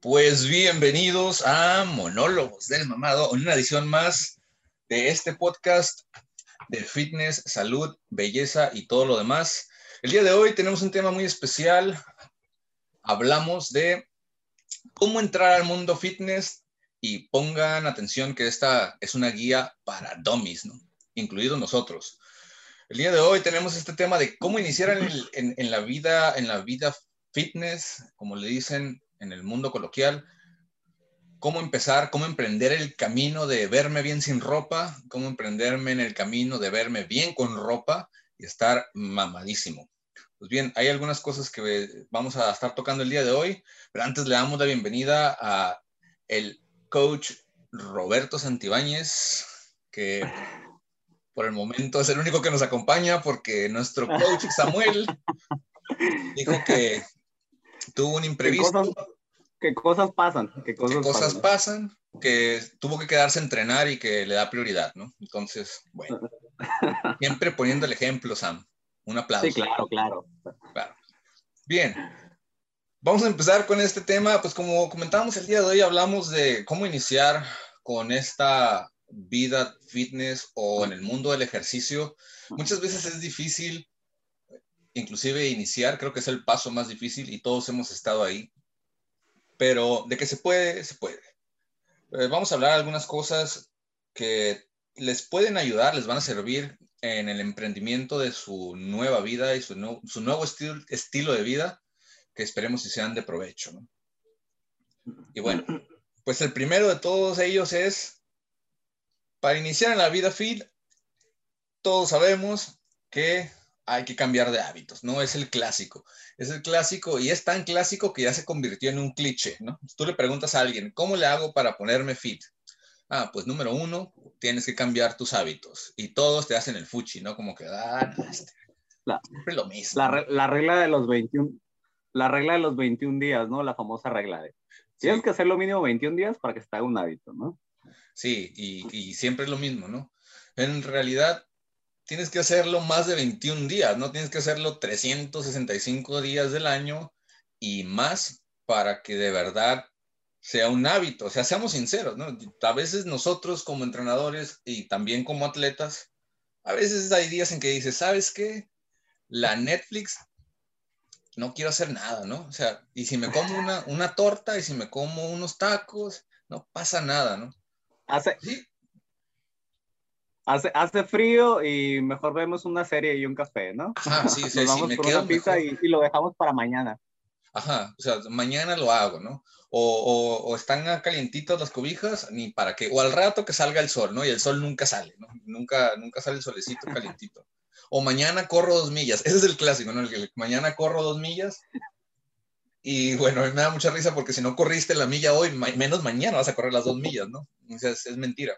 Pues bienvenidos a Monólogos del Mamado, una edición más de este podcast de fitness, salud, belleza y todo lo demás. El día de hoy tenemos un tema muy especial. Hablamos de cómo entrar al mundo fitness y pongan atención que esta es una guía para dummies, ¿no? incluidos nosotros. El día de hoy tenemos este tema de cómo iniciar en, en la vida, en la vida fitness, como le dicen en el mundo coloquial, cómo empezar, cómo emprender el camino de verme bien sin ropa, cómo emprenderme en el camino de verme bien con ropa y estar mamadísimo. Pues bien, hay algunas cosas que vamos a estar tocando el día de hoy, pero antes le damos la bienvenida a el coach Roberto Santibáñez, que por el momento es el único que nos acompaña porque nuestro coach Samuel dijo que tuvo un imprevisto. ¿Qué cosas, pasan? ¿Qué cosas, pasan? Que tuvo que quedarse a entrenar y que le da prioridad, ¿no? Entonces, bueno, siempre poniendo el ejemplo, Sam. Un aplauso. Sí, claro, claro. Claro. Bien, vamos a empezar con este tema. Pues como comentábamos el día de hoy, hablamos de cómo iniciar con esta vida fitness o en el mundo del ejercicio. Muchas veces es difícil inclusive iniciar creo que es el paso más difícil y todos hemos estado ahí. Pero de que se puede, se puede. Eh, vamos a hablar algunas cosas que les pueden ayudar, les van a servir en el emprendimiento de su nueva vida y su, su nuevo estilo, estilo de vida, que esperemos que sean de provecho. Y bueno, pues el primero de todos ellos es, para iniciar en la vida fit, todos sabemos que hay que cambiar de hábitos, ¿no? Es el clásico. Es el clásico y es tan clásico que ya se convirtió en un cliché, ¿no? Tú le preguntas a alguien, ¿cómo le hago para ponerme fit? Ah, pues número uno, tienes que cambiar tus hábitos y todos te hacen el fuchi, ¿no? Como que, ah, no, este, la, lo mismo. La, regla de los 21, la regla de los 21 días, ¿no? La famosa regla de, tienes que hacer lo mínimo 21 días para que se te haga un hábito, ¿no? Sí, y, y siempre es lo mismo, ¿no? En realidad, tienes que hacerlo más de 21 días, no tienes que hacerlo 365 días del año y más para que de verdad sea un hábito. O sea, seamos sinceros, ¿no? A veces nosotros como entrenadores y también como atletas, a veces hay días en que dices, ¿sabes qué? La Netflix, no quiero hacer nada, ¿no? O sea, y si me como una, una torta y si me como unos tacos, no pasa nada, ¿no? Hace, ¿Sí? Hace, hace frío y mejor vemos una serie y un café, ¿no? Ajá, sí, sí, Nos vamos por una pizza y, lo dejamos para mañana. Ajá, o sea, mañana lo hago, ¿no? O, o, están calientitas las cobijas, ni para qué. O al rato que salga el sol, ¿no? Y el sol nunca sale, ¿no? Nunca, nunca sale el solecito calientito. O mañana corro dos millas. Ese es el clásico, ¿no? El mañana corro dos millas. Y bueno, me da mucha risa porque si no corriste la milla hoy, menos mañana vas a correr las dos millas, ¿no? O sea, es mentira.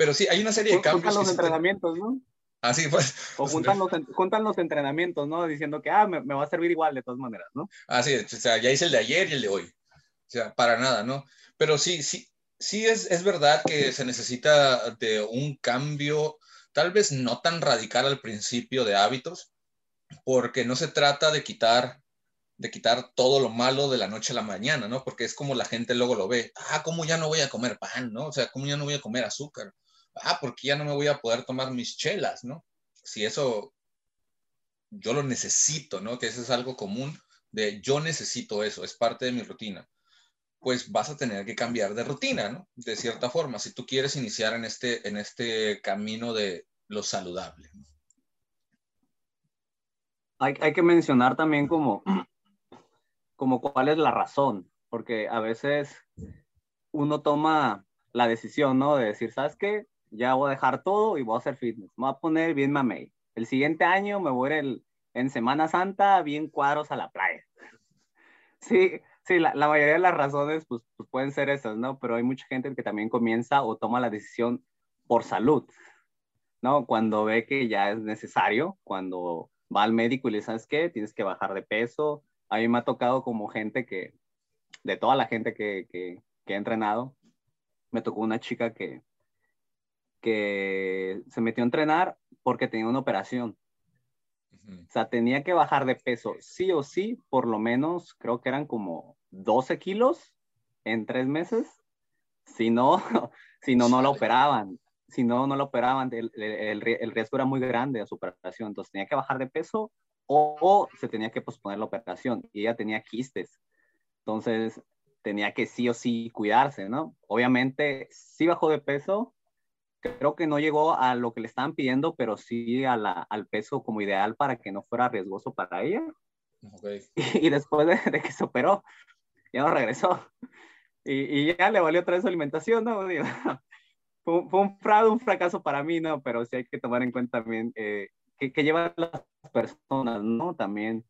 Pero sí, hay una serie de cambios. Juntan los entrenamientos, ¿no? Así pues. O juntan los, juntan los entrenamientos, ¿no? Diciendo que, ah, me, va a servir igual de todas maneras, ¿no? Así o sea, ya hice el de ayer y el de hoy. O sea, para nada, ¿no? Pero sí, sí, sí es, es verdad que se necesita de un cambio, tal vez no tan radical al principio de hábitos, porque no se trata de quitar de quitar todo lo malo de la noche a la mañana, ¿no? Porque es como la gente luego lo ve, ah, ¿cómo ya no voy a comer pan, ¿no? O sea, ¿cómo ya no voy a comer azúcar? Ah, porque ya no me voy a poder tomar mis chelas, ¿no? Si eso yo lo necesito, ¿no? Que eso es algo común de yo necesito eso, es parte de mi rutina. Pues vas a tener que cambiar de rutina, ¿no? De cierta forma, si tú quieres iniciar en este, en este camino de lo saludable. Hay, hay que mencionar también como, como cuál es la razón, porque a veces uno toma la decisión, ¿no? De decir, ¿sabes qué? Ya voy a dejar todo y voy a hacer fitness. Me voy a poner bien mamey. El siguiente año me voy a ir en Semana Santa bien cuadros a la playa. Sí, sí, la, la mayoría de las razones pues, pues, pueden ser esas, ¿no? Pero hay mucha gente que también comienza o toma la decisión por salud, ¿no? Cuando ve que ya es necesario, cuando va al médico y le sabes qué, tienes que bajar de peso. A mí me ha tocado como gente que, de toda la gente que, que, que he entrenado, me tocó una chica que, que se metió a entrenar porque tenía una operación. O sea, tenía que bajar de peso sí o sí, por lo menos creo que eran como 12 kilos en tres meses. Si no, si no, no la operaban. Si no, no la operaban. El, el, el riesgo era muy grande a su operación. Entonces tenía que bajar de peso o, se tenía que posponer la operación. Y ella tenía quistes. Entonces tenía que sí o sí cuidarse, ¿no? Obviamente sí bajó de peso, creo que no llegó a lo que le estaban pidiendo, pero sí a la, al peso como ideal para que no fuera riesgoso para ella. Y, después de, que se operó, ya no regresó. Y, ya le valió otra vez su alimentación, ¿no? fue, fue, un fraude, un fracaso para mí, ¿no? Pero sí hay que tomar en cuenta también eh, que, que llevan las personas, ¿no? También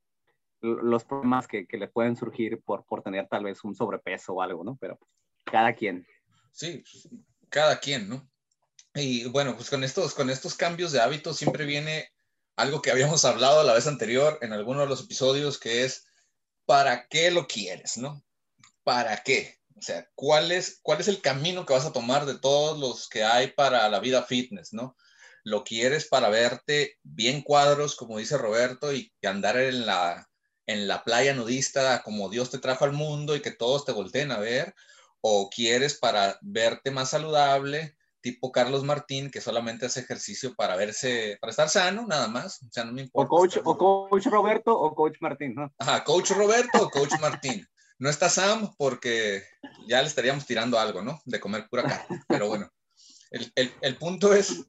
los problemas que, que, le pueden surgir por, por tener tal vez un sobrepeso o algo, ¿no? Pero cada quien. Sí, cada quien, ¿no? Y bueno, pues con estos, con estos cambios de hábitos siempre viene algo que habíamos hablado la vez anterior en alguno de los episodios, que es, ¿para qué lo quieres, no? ¿Para qué? O sea, ¿cuál es, cuál es el camino que vas a tomar de todos los que hay para la vida fitness, no? ¿Lo quieres para verte bien cuadros, como dice Roberto, y andar en la, en la playa nudista como Dios te trajo al mundo y que todos te volteen a ver? ¿O quieres para verte más saludable, tipo Carlos Martín, que solamente hace ejercicio para verse, para estar sano, nada más. O sea, no me importa. O coach, o coach Roberto o coach Martín, ¿no? Ajá, coach Roberto o coach Martín. No está Sam porque ya le estaríamos tirando algo, ¿no? De comer pura carne. Pero bueno, el, el, el punto es,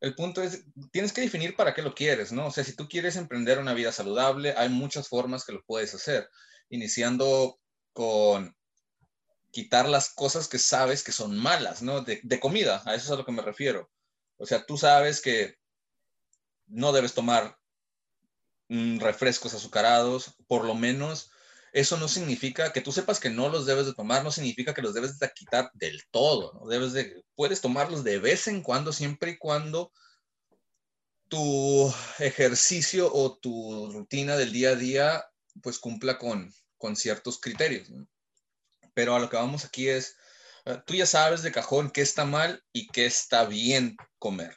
el punto es, tienes que definir para qué lo quieres, ¿no? O sea, si tú quieres emprender una vida saludable, hay muchas formas que lo puedes hacer, iniciando con quitar las cosas que sabes que son malas, ¿no? De, comida, a eso es a lo que me refiero. O sea, tú sabes que no debes tomar mm, refrescos azucarados, por lo menos eso no significa que tú sepas que no los debes de tomar, no significa que los debes de quitar del todo. Debes de, puedes tomarlos de vez en cuando, siempre y cuando tu ejercicio o tu rutina del día a día pues cumpla con, con ciertos criterios. ¿no? Pero a lo que vamos aquí es, eh, tú ya sabes de cajón qué está mal y qué está bien comer.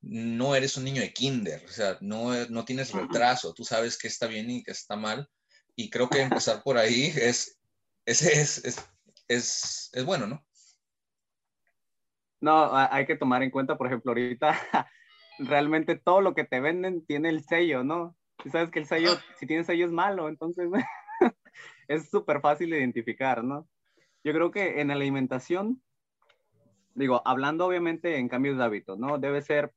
No eres un niño de kinder, o sea, no, no tienes retraso, tú sabes qué está bien y qué está mal. Y creo que empezar por ahí es, es, es, es, es bueno, ¿no? No, hay que tomar en cuenta, por ejemplo, ahorita realmente todo lo que te venden tiene el sello, ¿no? Sabes que el sello, si tiene sello es malo, entonces es súper fácil de identificar, ¿no? Yo creo que en alimentación, digo, hablando obviamente en cambios de hábito, ¿no? Debe ser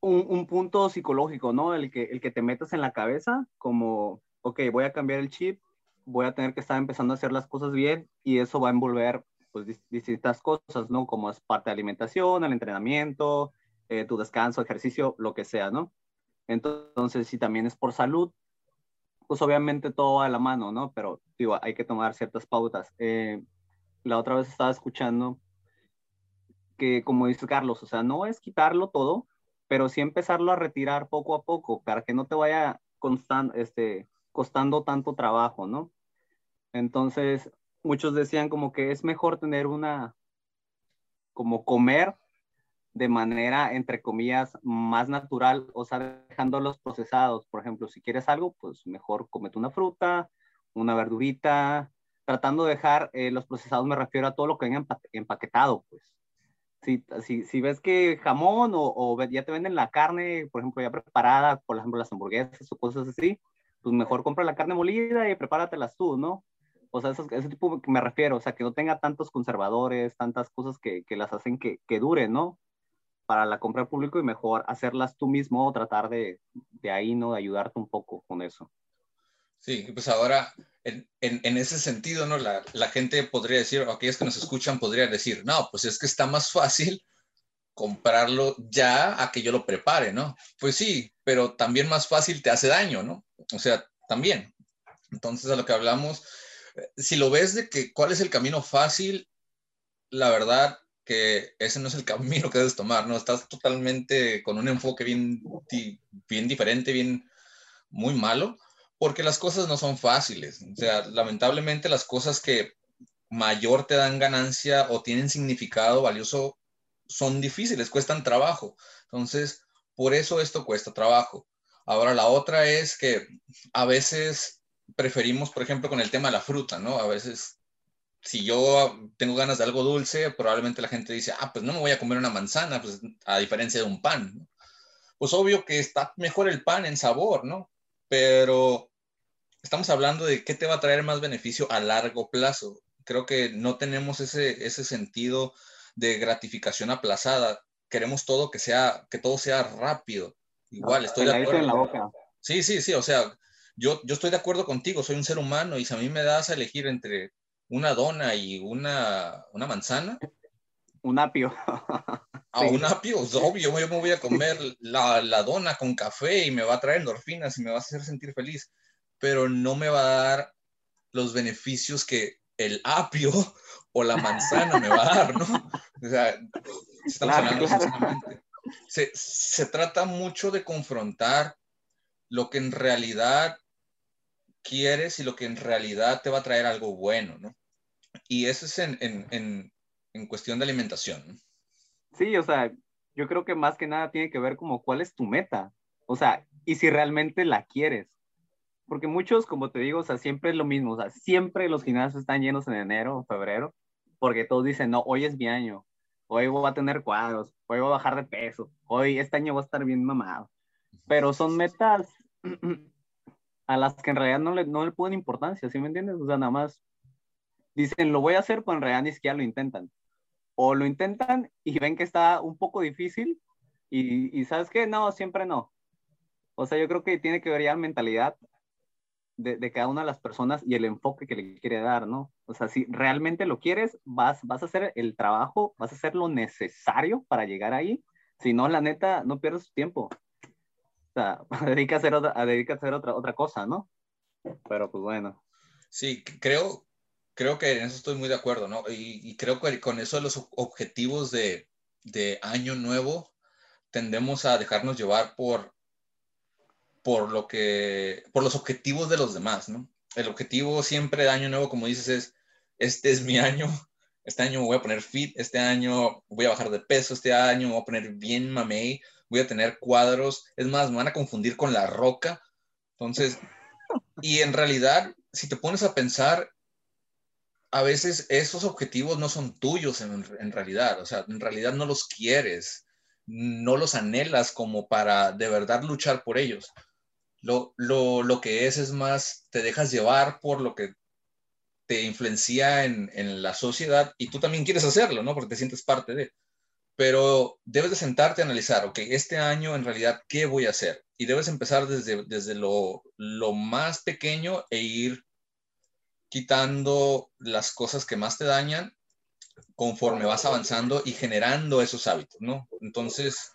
un, un, punto psicológico, ¿no? El que, el que te metas en la cabeza como, ok, voy a cambiar el chip, voy a tener que estar empezando a hacer las cosas bien y eso va a envolver pues distintas cosas, ¿no? Como es parte de alimentación, el entrenamiento, eh, tu descanso, ejercicio, lo que sea, ¿no? Entonces, si también es por salud, pues obviamente todo va la mano, ¿no? Pero digo, hay que tomar ciertas pautas. Eh, la otra vez estaba escuchando que, como dice Carlos, o sea, no es quitarlo todo, pero sí empezarlo a retirar poco a poco para que no te vaya este, costando tanto trabajo, ¿no? Entonces, muchos decían como que es mejor tener una, como comer de manera, entre comillas, más natural, o sea, dejando los procesados. Por ejemplo, si quieres algo, pues mejor comete una fruta, una verdurita, tratando de dejar eh, los procesados, me refiero a todo lo que venga empaquetado, pues. Si, si, si ves que jamón o, o, ya te venden la carne, por ejemplo, ya preparada, por ejemplo, las hamburguesas o cosas así, pues mejor compra la carne molida y prepáratelas tú, ¿no? O sea, ese tipo que me refiero, o sea, que no tenga tantos conservadores, tantas cosas que, que las hacen que, que duren, ¿no? Para la compra al público y mejor hacerlas tú mismo o tratar de, de ahí, ¿no? De ayudarte un poco con eso. Sí, pues ahora, en, en, ese sentido, ¿no? La, la, gente podría decir, o aquellos que nos escuchan podrían decir, no, pues es que está más fácil comprarlo ya a que yo lo prepare, ¿no? Pues sí, pero también más fácil te hace daño, ¿no? O sea, también. Entonces, a lo que hablamos, eh, si lo ves de que cuál es el camino fácil, la verdad, que ese no es el camino que debes tomar, ¿no? Estás totalmente con un enfoque bien, bien diferente, bien, muy malo, porque las cosas no son fáciles. O sea, lamentablemente las cosas que mayor te dan ganancia o tienen significado valioso son difíciles, cuestan trabajo. Entonces, por eso esto cuesta trabajo. Ahora, la otra es que a veces preferimos, por ejemplo, con el tema de la fruta, ¿no? A veces si yo tengo ganas de algo dulce, probablemente la gente dice, ah, pues no me voy a comer una manzana, pues a diferencia de un pan. Pues obvio que está mejor el pan en sabor, ¿no? Pero estamos hablando de qué te va a traer más beneficio a largo plazo. Creo que no tenemos ese, ese sentido de gratificación aplazada. Queremos todo que sea, que todo sea rápido. Igual, estoy de acuerdo. En la boca. Sí, sí, sí, o sea, yo, yo estoy de acuerdo contigo, soy un ser humano y si a mí me das a elegir entre una dona y una, una manzana. Un apio. Ah, un apio, es obvio, yo me voy a comer la, la, dona con café y me va a traer endorfinas y me va a hacer sentir feliz, pero no me va a dar los beneficios que el apio o la manzana me va a dar, ¿no? O sea, estamos hablando Se, se trata mucho de confrontar lo que en realidad quieres y lo que en realidad te va a traer algo bueno, ¿no? Y eso es en, en, en, cuestión de alimentación. Sí, o sea, yo creo que más que nada tiene que ver como cuál es tu meta, o sea, y si realmente la quieres. Porque muchos, como te digo, o sea, siempre es lo mismo, o sea, siempre los gimnasios están llenos en enero o febrero, porque todos dicen, no, hoy es mi año, hoy voy a tener cuadros, hoy voy a bajar de peso, hoy este año voy a estar bien mamado. Pero son metas a las que en realidad no le, no le ponen importancia, ¿sí me entiendes? O sea, nada más dicen, lo voy a hacer, pero en realidad ni siquiera lo intentan. O lo intentan y ven que está un poco difícil y, y ¿sabes qué? No, siempre no. O sea, yo creo que tiene que ver ya la mentalidad de, de, cada una de las personas y el enfoque que le quiere dar, ¿no? O sea, si realmente lo quieres, vas, vas a hacer el trabajo, vas a hacer lo necesario para llegar ahí. Si no, la neta, no pierdes tiempo sea, dedica a hacer otra, dedica a hacer otra, otra cosa, ¿no? Pero pues bueno. Sí, creo, creo que en eso estoy muy de acuerdo, ¿no? Y, creo que con eso los objetivos de, de, año nuevo, tendemos a dejarnos llevar por, por lo que, por los objetivos de los demás, ¿no? El objetivo siempre de año nuevo, como dices, es, este es mi año, este año voy a poner fit, este año voy a bajar de peso, este año voy a poner bien mamey, voy a tener cuadros, es más, me van a confundir con la roca. Entonces, y en realidad, si te pones a pensar, a veces esos objetivos no son tuyos en, en realidad, o sea, en realidad no los quieres, no los anhelas como para de verdad luchar por ellos. Lo, lo, lo que es es más, te dejas llevar por lo que te influencia en, en, la sociedad y tú también quieres hacerlo, ¿no? Porque te sientes parte de pero debes de sentarte a analizar, ok, este año en realidad, ¿qué voy a hacer? Y debes empezar desde, desde lo, lo más pequeño e ir quitando las cosas que más te dañan conforme vas avanzando y generando esos hábitos, ¿no? Entonces,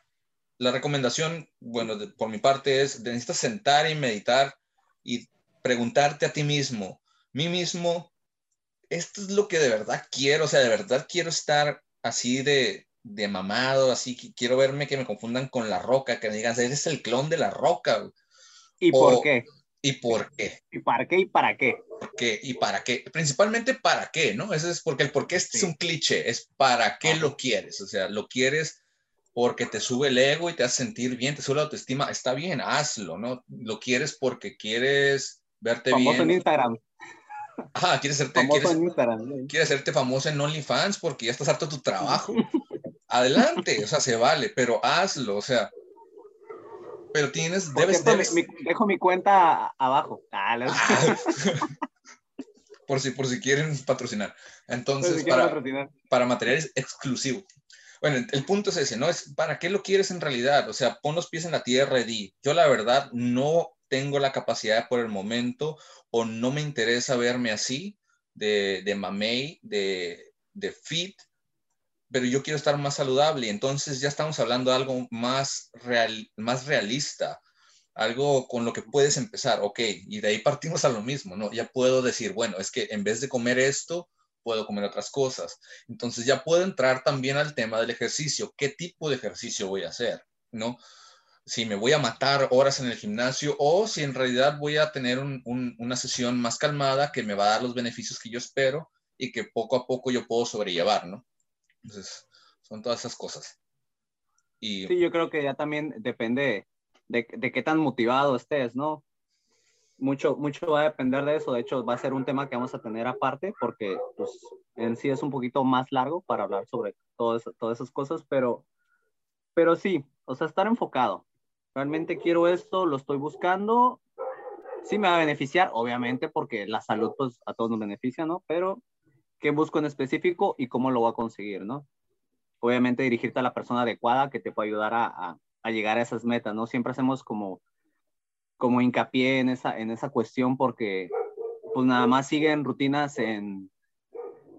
la recomendación, bueno, por mi parte es, necesitas sentar y meditar y preguntarte a ti mismo, mí mismo, esto es lo que de verdad quiero, o sea, de verdad quiero estar así de, de mamado, así que quiero verme que me confundan con la roca, que me digan, eres el clon de la roca. ¿Y por qué? ¿Y por qué? ¿Y para qué? ¿Y para qué? ¿Por qué? ¿Y para qué? Principalmente para qué, ¿no? Eso es porque el por qué es un cliché, es para qué lo quieres, o sea, lo quieres porque te sube el ego y te hace sentir bien, te sube la autoestima, está bien, hazlo, ¿no? Lo quieres porque quieres verte bien. Famoso en Instagram. Ah, quieres hacerte, famoso en Instagram. quieres hacerte famoso en OnlyFans porque ya estás harto de tu trabajo. adelante, o sea, se vale, pero hazlo, o sea, pero tienes, debes, dejo mi cuenta abajo. Ah, ah. por, si, por si quieren patrocinar. Entonces, para, para materiales exclusivos. Bueno, el punto es ese, ¿no? Es para qué lo quieres en realidad. O sea, pon los pies en la tierra y di, yo la verdad no tengo la capacidad por el momento o no me interesa verme así de, de mamey, de, de fit, pero yo quiero estar más saludable. Entonces ya estamos hablando de algo más, real, más realista, algo con lo que puedes empezar, ok, y de ahí partimos a lo mismo, ¿no? Ya puedo decir, bueno, es que en vez de comer esto, puedo comer otras cosas. Entonces ya puedo entrar también al tema del ejercicio. ¿Qué tipo de ejercicio voy a hacer? ¿No? Si me voy a matar horas en el gimnasio o si en realidad voy a tener una sesión más calmada que me va a dar los beneficios que yo espero y que poco a poco yo puedo sobrellevar, ¿no? Entonces, son todas esas cosas. Y... Sí, yo creo que ya también depende de, de, qué tan motivado estés, ¿no? Mucho, mucho va a depender de eso. De hecho, va a ser un tema que vamos a tener aparte porque pues, en sí es un poquito más largo para hablar sobre todas esas cosas, pero, pero sí, o sea, estar enfocado. Realmente quiero esto, lo estoy buscando. Sí me va a beneficiar, obviamente, porque la salud, pues, a todos nos beneficia, ¿no? Pero, ¿qué busco en específico y cómo lo voy a conseguir, ¿no? Obviamente, dirigirte a la persona adecuada que te pueda ayudar a, a, llegar a esas metas, ¿no? Siempre hacemos como, como hincapié en esa, en esa cuestión porque, pues, nada más siguen rutinas en,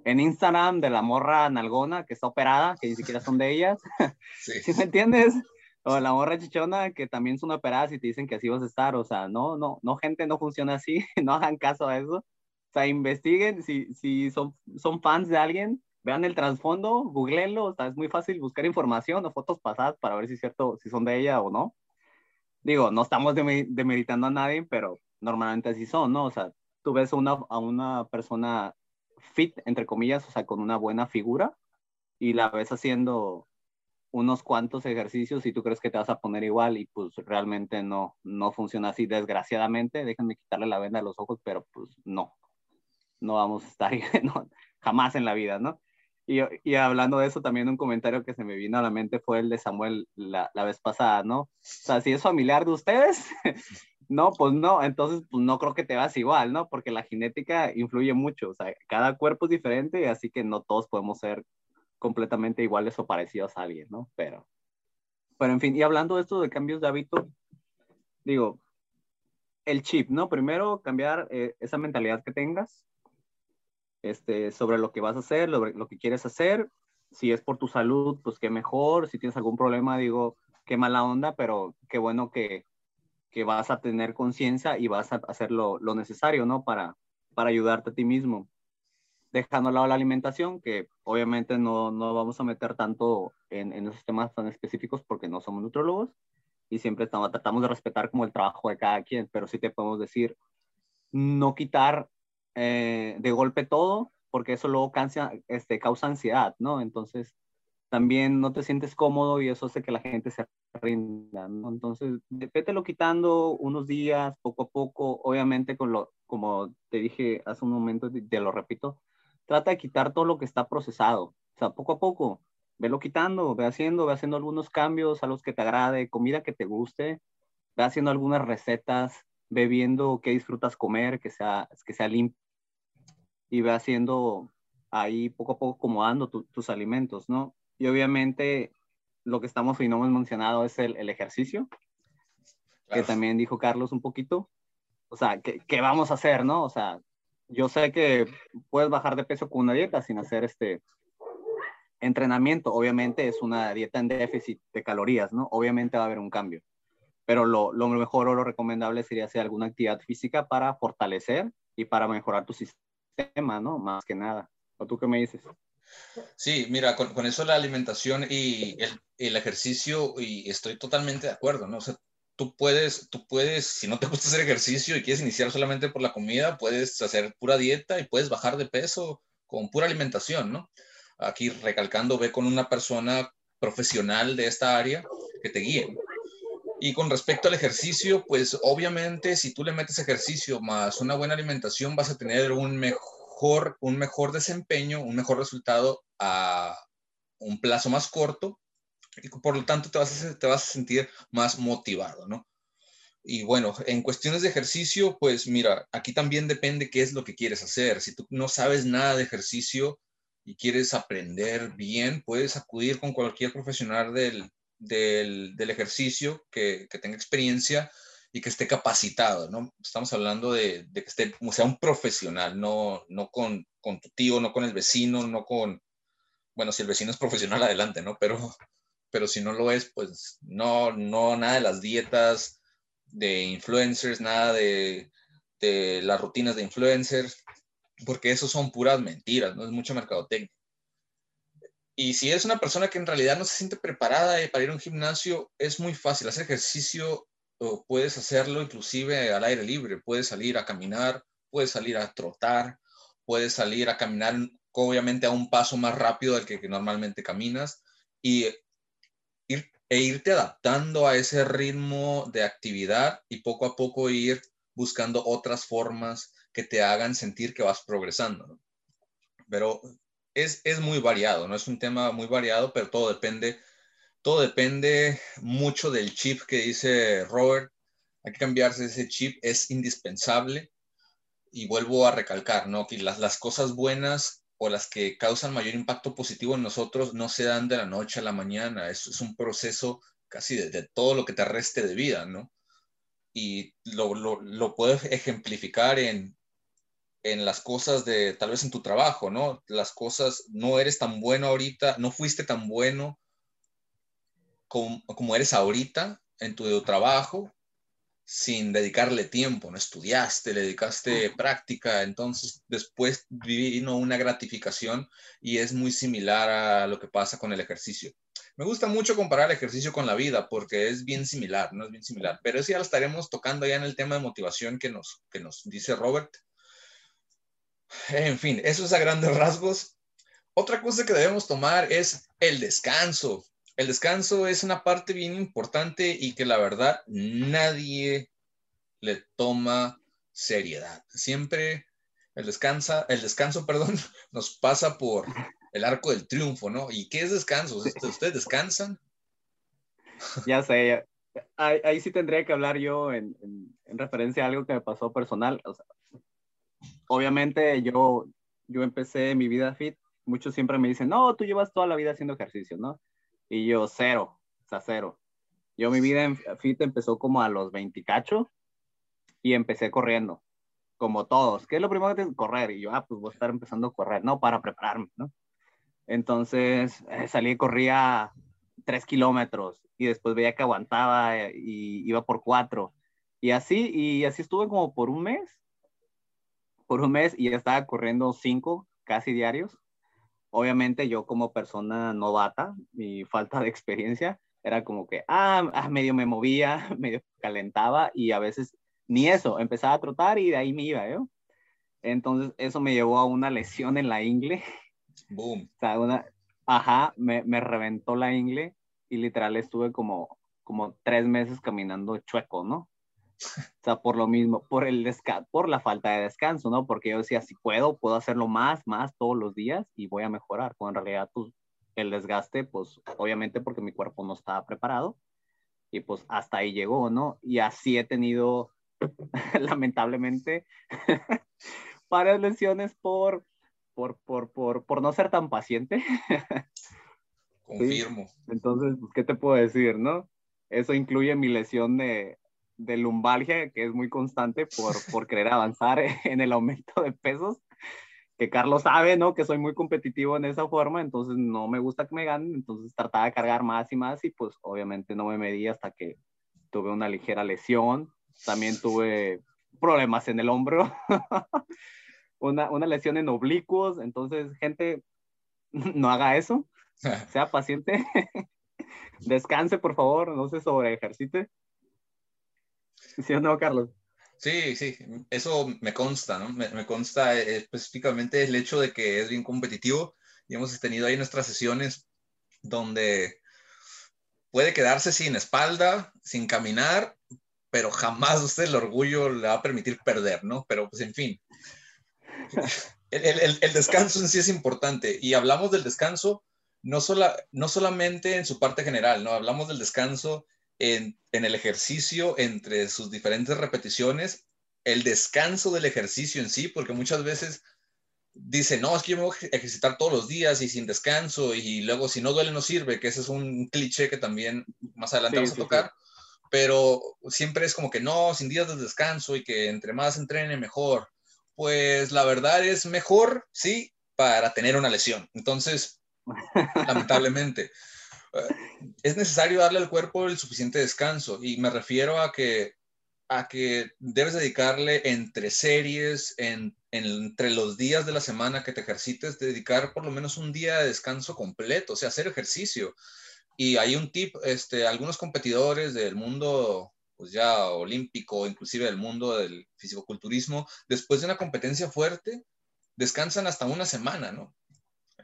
en Instagram de la morra nalgona que está operada, que ni siquiera son de ellas. Sí. ¿Sí me entiendes? O la morra chichona que también son operadas y te dicen que así vas a estar. O sea, no, no, no, gente, no funciona así. No hagan caso a eso. O sea, investiguen. Si, si son, son fans de alguien, vean el trasfondo, googleenlo. O sea, es muy fácil buscar información o fotos pasadas para ver si es cierto, si son de ella o no. Digo, no estamos demeritando a nadie, pero normalmente así son, ¿no? O sea, tú ves una, a una persona fit, entre comillas, o sea, con una buena figura, y la ves haciendo unos cuantos ejercicios y tú crees que te vas a poner igual y pues realmente no, no funciona así, desgraciadamente, déjenme quitarle la venda a los ojos, pero pues no, no vamos a estar no, jamás en la vida, ¿no? Y, y, hablando de eso, también un comentario que se me vino a la mente fue el de Samuel la, la vez pasada, ¿no? O sea, si es familiar de ustedes, no, pues no, entonces pues no creo que te vas igual, ¿no? Porque la genética influye mucho, o sea, cada cuerpo es diferente, así que no todos podemos ser completamente iguales o parecidos a alguien, ¿no? Pero, pero en fin, y hablando de esto de cambios de hábito, digo, el chip, ¿no? Primero, cambiar eh, esa mentalidad que tengas este, sobre lo que vas a hacer, lo, que quieres hacer. Si es por tu salud, pues qué mejor. Si tienes algún problema, digo, qué mala onda, pero qué bueno que, que vas a tener conciencia y vas a hacer lo, lo, necesario, ¿no? Para, para ayudarte a ti mismo. Dejando a lado la alimentación, que obviamente no, no vamos a meter tanto en, en, esos temas tan específicos porque no somos nutrólogos y siempre estamos, tratamos de respetar como el trabajo de cada quien, pero sí te podemos decir, no quitar eh, de golpe todo, porque eso luego cansa, este, causa ansiedad, ¿no? Entonces, también no te sientes cómodo y eso hace que la gente se rinda, ¿no? Entonces, lo quitando unos días, poco a poco, obviamente con lo, como te dije hace un momento, te lo repito, trata de quitar todo lo que está procesado, o sea, poco a poco, velo quitando, ve haciendo, ve haciendo algunos cambios a los que te agrade, comida que te guste, ve haciendo algunas recetas, ve viendo qué disfrutas comer, que sea, que sea limpio, y ve haciendo ahí poco a poco acomodando tus alimentos, ¿no? Y obviamente lo que estamos y no hemos mencionado es el, el ejercicio, que también dijo Carlos un poquito. O sea, ¿qué, ¿qué, vamos a hacer, no? O sea, yo sé que puedes bajar de peso con una dieta sin hacer este entrenamiento. Obviamente es una dieta en déficit de calorías, ¿no? Obviamente va a haber un cambio. Pero lo, lo mejor o lo recomendable sería hacer alguna actividad física para fortalecer y para mejorar tu sistema, ¿no? Más que nada. ¿O tú qué me dices? Sí, mira, con, eso la alimentación y el, el, ejercicio, y estoy totalmente de acuerdo, ¿no? O sea, tú puedes, tú puedes, si no te gusta hacer ejercicio y quieres iniciar solamente por la comida, puedes hacer pura dieta y puedes bajar de peso con pura alimentación, ¿no? Aquí recalcando, ve con una persona profesional de esta área que te guíe. Y con respecto al ejercicio, pues obviamente si tú le metes ejercicio más una buena alimentación, vas a tener un mejor un mejor desempeño, un mejor resultado a un plazo más corto y por lo tanto te vas a, te vas a sentir más motivado, ¿no? Y bueno, en cuestiones de ejercicio, pues mira, aquí también depende qué es lo que quieres hacer. Si tú no sabes nada de ejercicio y quieres aprender bien, puedes acudir con cualquier profesional del, del, del ejercicio que, que tenga experiencia y que esté capacitado, ¿no? Estamos hablando de, de que esté, sea, un profesional, no, no con, con, tu tío, no con el vecino, no con, bueno, si el vecino es profesional, adelante, ¿no? Pero, pero si no lo es, pues no, no, nada de las dietas de influencers, nada de, de las rutinas de influencers, porque eso son puras mentiras, no es mucho mercadotecnia. Y si es una persona que en realidad no se siente preparada para ir a un gimnasio, es muy fácil. Hacer ejercicio o puedes hacerlo inclusive al aire libre, puedes salir a caminar, puedes salir a trotar, puedes salir a caminar obviamente a un paso más rápido del que, normalmente caminas y e irte adaptando a ese ritmo de actividad y poco a poco ir buscando otras formas que te hagan sentir que vas progresando. Pero es, es muy variado, ¿no? Es un tema muy variado, pero todo depende, todo depende mucho del chip que dice Robert. Hay que cambiarse ese chip, es indispensable. Y vuelvo a recalcar, ¿no? Que las, las cosas buenas o las que causan mayor impacto positivo en nosotros no se dan de la noche a la mañana. Es, es un proceso casi de, todo lo que te reste de vida, ¿no? Y lo, lo, lo puedes ejemplificar en, en las cosas de, tal vez en tu trabajo, ¿no? Las cosas, no eres tan bueno ahorita, no fuiste tan bueno como, como eres ahorita en tu trabajo sin dedicarle tiempo, no estudiaste, le dedicaste práctica, entonces después vino una gratificación y es muy similar a lo que pasa con el ejercicio. Me gusta mucho comparar el ejercicio con la vida porque es bien similar, no es bien similar, pero eso ya lo estaremos tocando ya en el tema de motivación que nos, que nos dice Robert. En fin, eso es a grandes rasgos. Otra cosa que debemos tomar es el descanso. El descanso es una parte bien importante y que la verdad nadie le toma seriedad. Siempre el, descansa, el descanso perdón, nos pasa por el arco del triunfo, ¿no? ¿Y qué es descanso? ¿Ustedes descansan? Ya sé, ahí, ahí sí tendría que hablar yo en, en, en, referencia a algo que me pasó personal. O sea, obviamente yo, yo empecé mi vida fit, muchos siempre me dicen, no, tú llevas toda la vida haciendo ejercicio, ¿no? Y yo, cero, o sea, cero. Yo mi vida en fit empezó como a los 20 cacho y empecé corriendo, como todos. ¿Qué es lo primero que tengo? Correr. Y yo, ah, pues voy a estar empezando a correr, ¿no? Para prepararme, ¿no? Entonces eh, salí y corría tres kilómetros y después veía que aguantaba eh, y iba por cuatro. Y así, y así estuve como por un mes por un mes y ya estaba corriendo cinco casi diarios. Obviamente yo como persona novata, mi falta de experiencia era como que, ah, ah medio me movía, medio calentaba y a veces ni eso, empezaba a trotar y de ahí me iba, ¿yo? Entonces eso me llevó a una lesión en la ingle. Boom. O sea, una, ajá, me, me reventó la ingle y literal estuve como, como tres meses caminando chueco, ¿no? O sea, por lo mismo, por, el por la falta de descanso, ¿no? Porque yo decía, si puedo, puedo hacerlo más, más todos los días y voy a mejorar. Cuando en realidad, pues, el desgaste, pues, obviamente porque mi cuerpo no estaba preparado y pues hasta ahí llegó, ¿no? Y así he tenido, lamentablemente, varias lesiones por, por, por, por, por no ser tan paciente. Confirmo. ¿Sí? Entonces, pues, ¿qué te puedo decir, no? Eso incluye mi lesión de, de lumbalgia, que es muy constante por, por querer avanzar en el aumento de pesos, que Carlos sabe, ¿no? Que soy muy competitivo en esa forma, entonces no me gusta que me ganen, entonces trataba de cargar más y más y pues obviamente no me medí hasta que tuve una ligera lesión, también tuve problemas en el hombro, una, una lesión en oblicuos, entonces gente, no haga eso, sea paciente, descanse por favor, no se sobre ejercite ¿Sí o no, Carlos? Sí, sí, eso me consta, ¿no? Me, me, consta específicamente el hecho de que es bien competitivo y hemos tenido ahí nuestras sesiones donde puede quedarse sin espalda, sin caminar, pero jamás usted el orgullo le va a permitir perder, ¿no? Pero pues en fin, el, el, el descanso en sí es importante y hablamos del descanso no, sola, no solamente en su parte general, ¿no? Hablamos del descanso en, en, el ejercicio entre sus diferentes repeticiones, el descanso del ejercicio en sí, porque muchas veces dicen, no, es que yo me voy a ejercitar todos los días y sin descanso y luego si no duele no sirve, que ese es un cliché que también más adelante sí, vamos a tocar, sí. pero siempre es como que no, sin días de descanso y que entre más entrene mejor. Pues la verdad es mejor, sí, para tener una lesión. Entonces, lamentablemente. Es necesario darle al cuerpo el suficiente descanso y me refiero a que, a que debes dedicarle entre series, en, en, entre los días de la semana que te ejercites, dedicar por lo menos un día de descanso completo, o sea, hacer ejercicio. Y hay un tip, este, algunos competidores del mundo pues ya olímpico, inclusive del mundo del fisicoculturismo, después de una competencia fuerte, descansan hasta una semana, ¿no?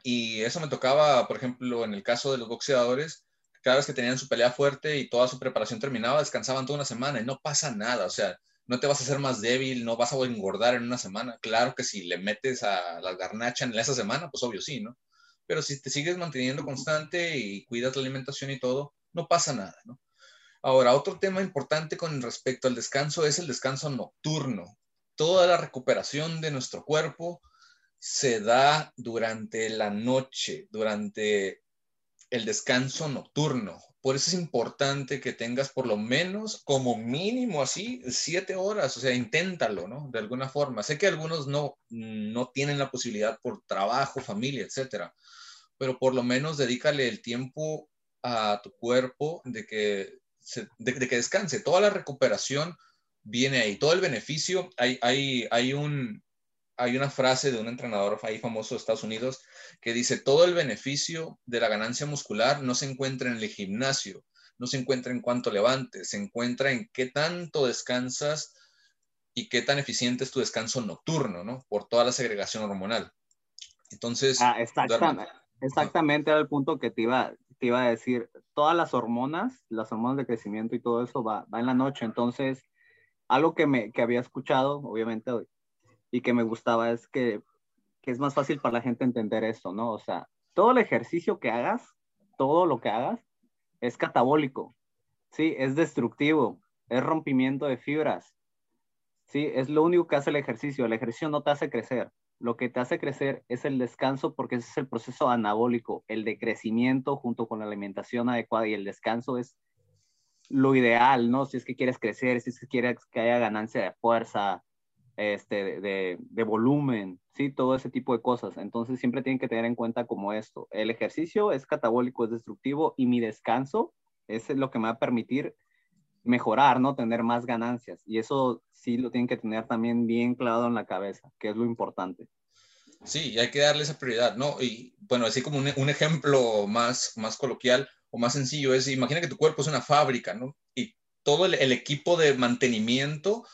Y eso me tocaba, por ejemplo, en el caso de los boxeadores, cada vez que tenían su pelea fuerte y toda su preparación terminaba, descansaban toda una semana y no pasa nada, o sea, no te vas a hacer más débil, no vas a engordar en una semana. Claro que si le metes a la garnacha en esa semana, pues obvio sí, ¿no? pero si te sigues manteniendo constante y cuidas la alimentación y todo, no pasa nada, ¿no? Ahora, otro tema importante con respecto al descanso es el descanso nocturno. Toda la recuperación de nuestro cuerpo se da durante la noche, durante el descanso nocturno. Por eso es importante que tengas por lo menos como mínimo así siete horas, o sea, inténtalo, ¿no? De alguna forma. Sé que algunos no, no tienen la posibilidad por trabajo, familia, etcétera, pero por lo menos dedícale el tiempo a tu cuerpo de que, de, que descanse. Toda la recuperación viene ahí, todo el beneficio. Hay, hay, hay, un, hay una frase de un entrenador ahí famoso de Estados Unidos que dice, todo el beneficio de la ganancia muscular no se encuentra en el gimnasio, no se encuentra en cuánto levantes, se encuentra en qué tanto descansas y qué tan eficiente es tu descanso nocturno, ¿no? Por toda la segregación hormonal. Entonces... Ah, exactamente, exactamente era el punto que te iba, te iba a decir. Todas las hormonas, las hormonas de crecimiento y todo eso va, va en la noche. Entonces, algo que, me, que había escuchado, obviamente, y que me gustaba es que que es más fácil para la gente entender esto, ¿no? O sea, todo el ejercicio que hagas, todo lo que hagas, es catabólico, ¿sí? Es destructivo, es rompimiento de fibras, ¿sí? Es lo único que hace el ejercicio. El ejercicio no te hace crecer. Lo que te hace crecer es el descanso porque ese es el proceso anabólico, el de crecimiento junto con la alimentación adecuada y el descanso es lo ideal, ¿no? Si es que quieres crecer, si es que quieres que haya ganancia de fuerza, este, de, de, volumen, ¿sí? Todo ese tipo de cosas. Entonces siempre tienen que tener en cuenta como esto. El ejercicio es catabólico, es destructivo y mi descanso es lo que me va a permitir mejorar, ¿no? Tener más ganancias. Y eso sí lo tienen que tener también bien clavado en la cabeza, que es lo importante. Sí, hay que darle esa prioridad, ¿no? Y bueno, así como un, un ejemplo más, más coloquial o más sencillo es, imagina que tu cuerpo es una fábrica, ¿no? Y todo el equipo de mantenimiento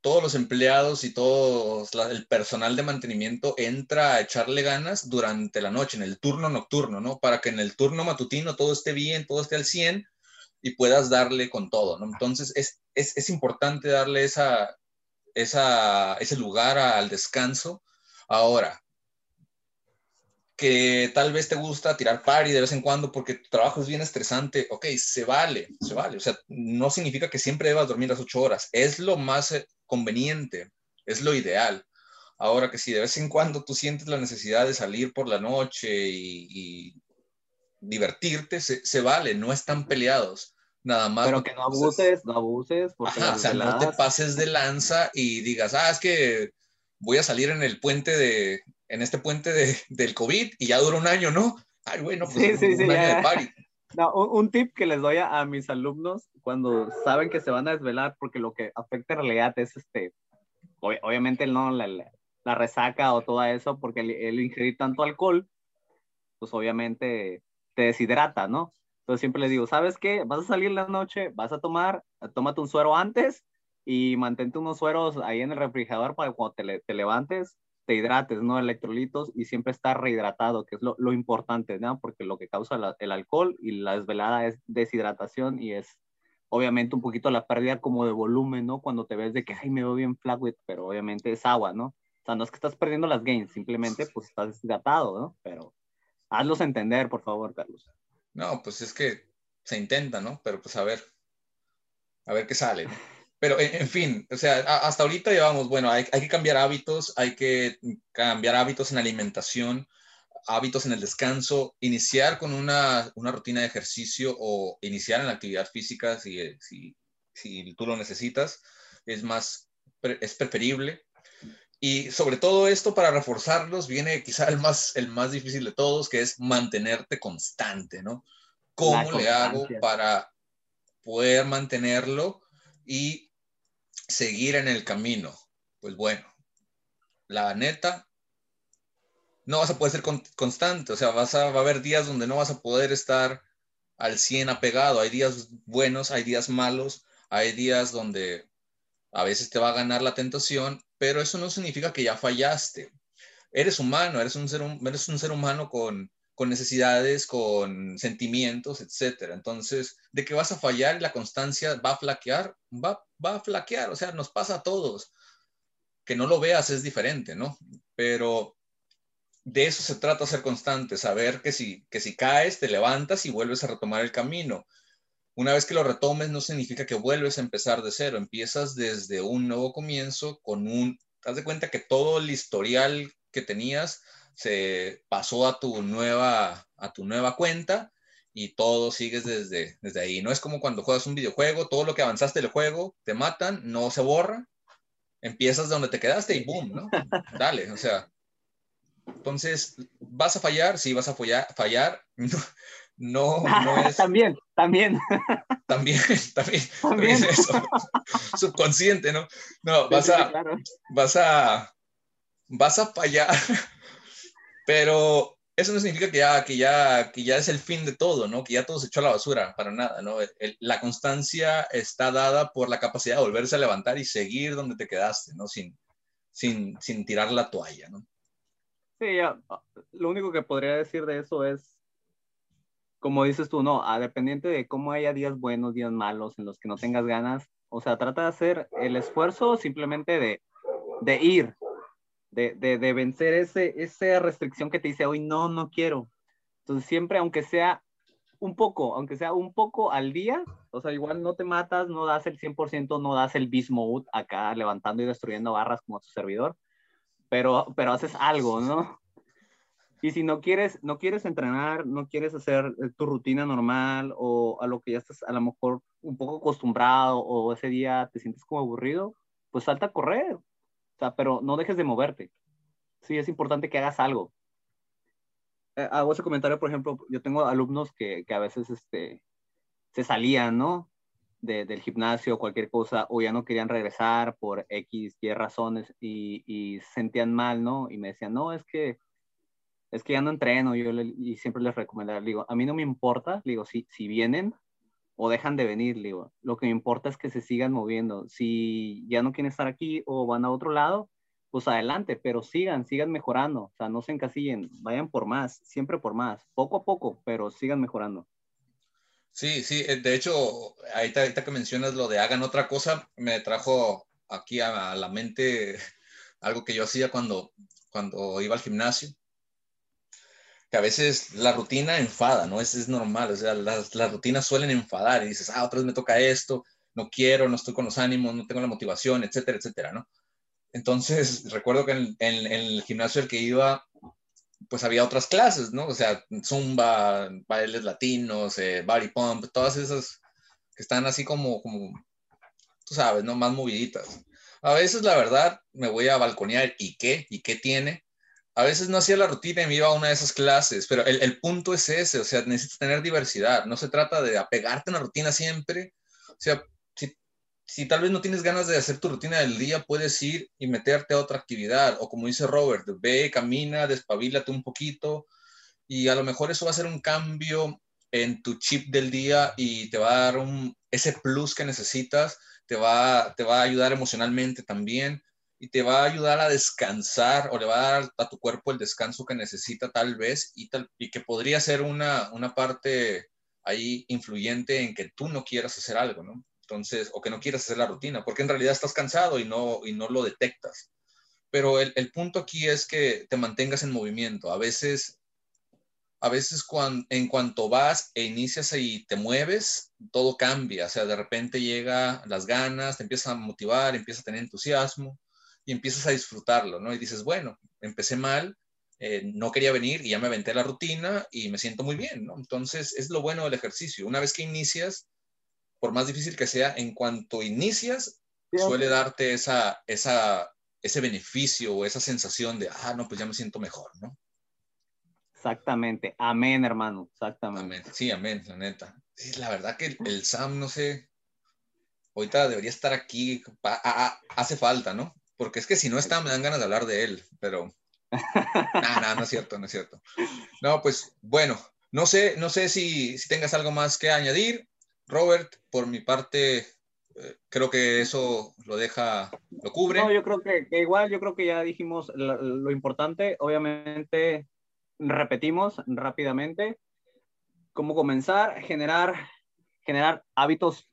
todos los empleados y todo el personal de mantenimiento entra a echarle ganas durante la noche, en el turno nocturno, ¿no? Para que en el turno matutino todo esté bien, todo esté al 100 y puedas darle con todo, ¿no? Entonces es, es, es importante darle esa, esa, ese lugar al descanso. Ahora, que tal vez te gusta tirar party de vez en cuando porque tu trabajo es bien estresante, ok, se vale, se vale. O sea, no significa que siempre debas dormir las ocho horas. Es lo más eh, conveniente, es lo ideal. Ahora que si de vez en cuando tú sientes la necesidad de salir por la noche y, divertirte, se, vale, no están peleados. Nada más. Pero que no abuses, no abuses. Porque o sea, no te pases de lanza y digas, ah, es que voy a salir en el puente de, en este puente de, del COVID y ya dura un año, ¿no? Ay, bueno, pues sí, sí, un año de party. No, un, tip que les doy a, mis alumnos cuando saben que se van a desvelar, porque lo que afecta en realidad es este, obviamente no la, la, resaca o todo eso, porque el, ingerir tanto alcohol, pues obviamente te deshidrata, ¿no? Entonces siempre les digo, ¿sabes qué? Vas a salir la noche, vas a tomar, tómate un suero antes y mantente unos sueros ahí en el refrigerador para cuando te, te levantes, te hidrates, ¿no? Electrolitos y siempre estar rehidratado, que es lo, lo importante, ¿no? Porque lo que causa el alcohol y la desvelada es deshidratación y es obviamente un poquito la pérdida como de volumen, ¿no? Cuando te ves de que, ay, me veo bien flaco, pero obviamente es agua, ¿no? O sea, no es que estás perdiendo las gains, simplemente pues estás deshidratado, ¿no? Pero hazlos entender, por favor, Carlos. No, pues es que se intenta, ¿no? Pero pues a ver, a ver qué sale. Pero, en, fin, o sea, hasta ahorita llevamos, bueno, hay, hay, que cambiar hábitos, hay que cambiar hábitos en alimentación, hábitos en el descanso, iniciar con una, una rutina de ejercicio o iniciar en la actividad física si, si, si tú lo necesitas, es más, es preferible. Y sobre todo esto, para reforzarlos, viene quizá el más, el más difícil de todos, que es mantenerte constante, ¿no? ¿Cómo le hago para poder mantenerlo y seguir en el camino. Pues bueno, la neta, no vas a poder ser constante, o sea, vas a, va a haber días donde no vas a poder estar al 100 apegado, hay días buenos, hay días malos, hay días donde a veces te va a ganar la tentación, pero eso no significa que ya fallaste. Eres humano, eres un ser, eres un ser humano con, con necesidades, con sentimientos, etcétera. Entonces, de que vas a fallar y la constancia va a flaquear, va, va a flaquear, o sea, nos pasa a todos. Que no lo veas es diferente, ¿no? Pero de eso se trata ser constante, saber que si, que si caes, te levantas y vuelves a retomar el camino. Una vez que lo retomes, no significa que vuelves a empezar de cero, empiezas desde un nuevo comienzo con un, haz de cuenta que todo el historial que tenías se pasó a tu nueva, a tu nueva cuenta y todo sigues desde, desde ahí. No es como cuando juegas un videojuego, todo lo que avanzaste del juego te matan, no se borra, empiezas de donde te quedaste y boom, ¿no? Dale, o sea. Entonces, ¿vas a fallar? Sí, vas a fallar. fallar. No, no, es... también, también. También, también. También. Eso. Subconsciente, ¿no? No, vas a, vas a, vas a fallar, pero eso no significa que ya, que, ya, que ya es el fin de todo, ¿no? Que ya todo se echó a la basura, para nada, ¿no? la constancia está dada por la capacidad de volverse a levantar y seguir donde te quedaste, ¿no? Sin, sin, sin tirar la toalla, ¿no? Sí, ya, lo único que podría decir de eso es, como dices tú, no, a dependiente de cómo haya días buenos, días malos, en los que no tengas ganas, o sea, trata de hacer el esfuerzo simplemente de, de ir, de, de, de, vencer ese, esa restricción que te dice hoy, no, no quiero. Entonces, siempre, aunque sea un poco, aunque sea un poco al día, o sea, igual no te matas, no das el 100%, no das el beast mode acá levantando y destruyendo barras como tu servidor, pero, pero haces algo, ¿no? Y si no quieres, no quieres entrenar, no quieres hacer eh, tu rutina normal o a lo que ya estás a lo mejor un poco acostumbrado o ese día te sientes como aburrido, pues salta a correr, sea, pero no dejes de moverte. Sí, es importante que hagas algo. Eh, hago ese comentario, por ejemplo, yo tengo alumnos que, que a veces este, se salían, ¿no? De, del gimnasio, cualquier cosa, o ya no querían regresar por X, Y razones y, y sentían mal, ¿no? Y me decían, no, es que es que ya no entreno, yo y siempre les recomendaría, digo, a mí no me importa, digo, si, si vienen, o dejan de venir, digo. Lo que me importa es que se sigan moviendo. Si ya no quieren estar aquí o van a otro lado, pues adelante, pero sigan, sigan mejorando. O sea, no se encasillen, vayan por más, siempre por más, poco a poco, pero sigan mejorando. Sí, sí, eh, de hecho, ahorita, ahorita que mencionas lo de hagan otra cosa, me trajo aquí a la mente algo que yo hacía cuando, cuando iba al gimnasio que a veces la rutina enfada, ¿no? Es, es normal, o sea, las, las, rutinas suelen enfadar y dices, ah, otra vez me toca esto, no quiero, no estoy con los ánimos, no tengo la motivación, etcétera, etcétera, ¿no? Entonces, recuerdo que en, en, en el gimnasio al que iba, pues había otras clases, ¿no? O sea, zumba, bailes latinos, eh, body pump, todas esas que están así como, como, tú sabes, ¿no? Más moviditas. A veces, la verdad, me voy a balconear y qué, y qué tiene, a veces no hacía la rutina y me iba a una de esas clases, pero el, punto es ese, o sea, necesitas tener diversidad, no se trata de apegarte a una rutina siempre, o sea, si, si, tal vez no tienes ganas de hacer tu rutina del día, puedes ir y meterte a otra actividad, o como dice Robert, ve, camina, despabilate un poquito, y a lo mejor eso va a ser un cambio en tu chip del día y te va a dar un, ese plus que necesitas, te va, te va a ayudar emocionalmente también y te va a ayudar a descansar o le va a dar a tu cuerpo el descanso que necesita tal vez y, tal, y que podría ser una, una parte ahí influyente en que tú no quieras hacer algo, ¿no? Entonces, o que no quieras hacer la rutina, porque en realidad estás cansado y no, y no lo detectas. Pero el, el punto aquí es que te mantengas en movimiento. A veces, a veces cuando, en cuanto vas e inicias y te mueves, todo cambia. O sea, de repente llega las ganas, te empiezas a motivar, empiezas a tener entusiasmo y empiezas a disfrutarlo, ¿no? Y dices, bueno, empecé mal, eh, no quería venir y ya me aventé la rutina y me siento muy bien, ¿no? Entonces, es lo bueno del ejercicio. Una vez que inicias, por más difícil que sea, en cuanto inicias, suele darte esa, esa, ese beneficio o esa sensación de, ah, no, pues ya me siento mejor, ¿no? Exactamente. Amén, hermano. Exactamente. Amén. Sí, amén, la neta. Sí, la verdad que el, Sam, no sé, ahorita debería estar aquí, hace falta, ¿no? Porque es que si no está, me dan ganas de hablar de él, pero... no, no, no es cierto, no es cierto. No, pues bueno, no sé, no sé si, si tengas algo más que añadir. Robert, por mi parte, eh, creo que eso lo deja, lo cubre. No, yo creo que, que igual, yo creo que ya dijimos lo, lo, importante. Obviamente, repetimos rápidamente cómo comenzar, generar, generar hábitos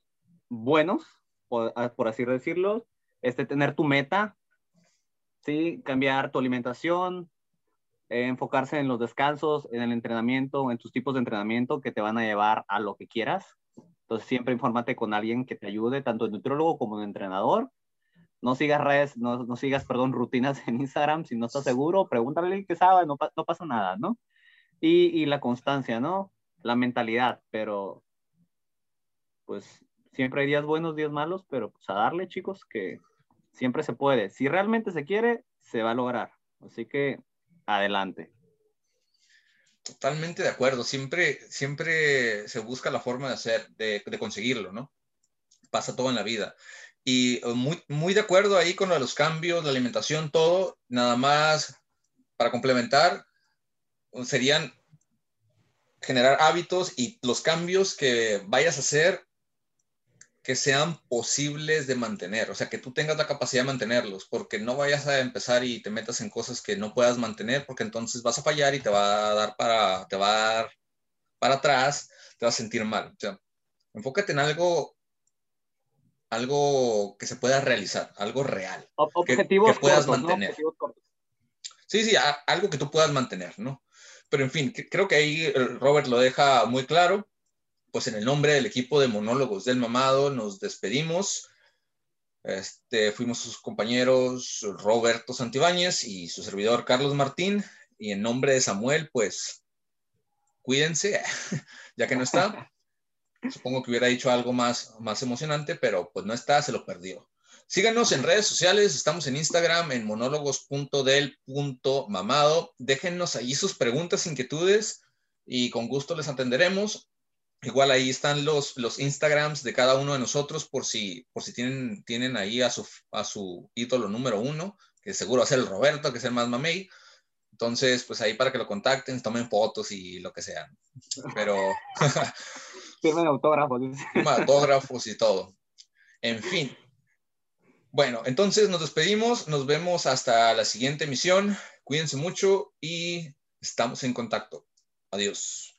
buenos, por, por así decirlo. Este, tener tu meta, ¿sí? Cambiar tu alimentación, enfocarse en los descansos, en el entrenamiento, en tus tipos de entrenamiento que te van a llevar a lo que quieras. Entonces siempre infórmate con alguien que te ayude, tanto en nutriólogo como en entrenador. No sigas redes, no, no sigas, perdón, rutinas en Instagram si no estás seguro, pregúntale al que sabe, no, no pasa nada, ¿no? Y, y la constancia, ¿no? La mentalidad, pero pues siempre hay días buenos, días malos, pero pues a darle, chicos, que siempre se puede. Si realmente se quiere, se va a lograr. Así que adelante. Totalmente de acuerdo. Siempre, siempre se busca la forma de hacer, de, conseguirlo, ¿no? Pasa todo en la vida. Y eh, muy, muy de acuerdo ahí con los cambios, la alimentación, todo. Nada más para complementar, serían generar hábitos y los cambios que vayas a hacer que sean posibles de mantener, o sea, que tú tengas la capacidad de mantenerlos, porque no vayas a empezar y te metas en cosas que no puedas mantener, porque entonces vas a fallar y te va a dar para, te va a dar para atrás, te vas a sentir mal. O sea, enfócate en algo, algo que se pueda realizar, algo real, Objetivos que, puedas mantener. Sí, sí, algo que tú puedas mantener, ¿no? Pero en fin, creo que ahí Robert lo deja muy claro pues en el nombre del equipo de monólogos del mamado nos despedimos. Este, fuimos sus compañeros Roberto Santibáñez y su servidor Carlos Martín. Y en nombre de Samuel, pues cuídense, ya que no está. Supongo que hubiera dicho algo más, más emocionante, pero pues no está, se lo perdió. Síganos en redes sociales, estamos en Instagram en monólogos.del.mamado. Déjennos allí sus preguntas, inquietudes y con gusto les atenderemos. Igual ahí están los, los Instagrams de cada uno de nosotros por si, por si tienen, tienen ahí a su, a su ídolo número uno, que seguro va a ser el Roberto, que es el más mamey. Entonces, pues ahí para que lo contacten, tomen fotos y lo que sea. Pero... Firmen autógrafos. autógrafos y todo. En fin. Bueno, entonces nos despedimos, nos vemos hasta la siguiente emisión. Cuídense mucho y estamos en contacto. Adiós.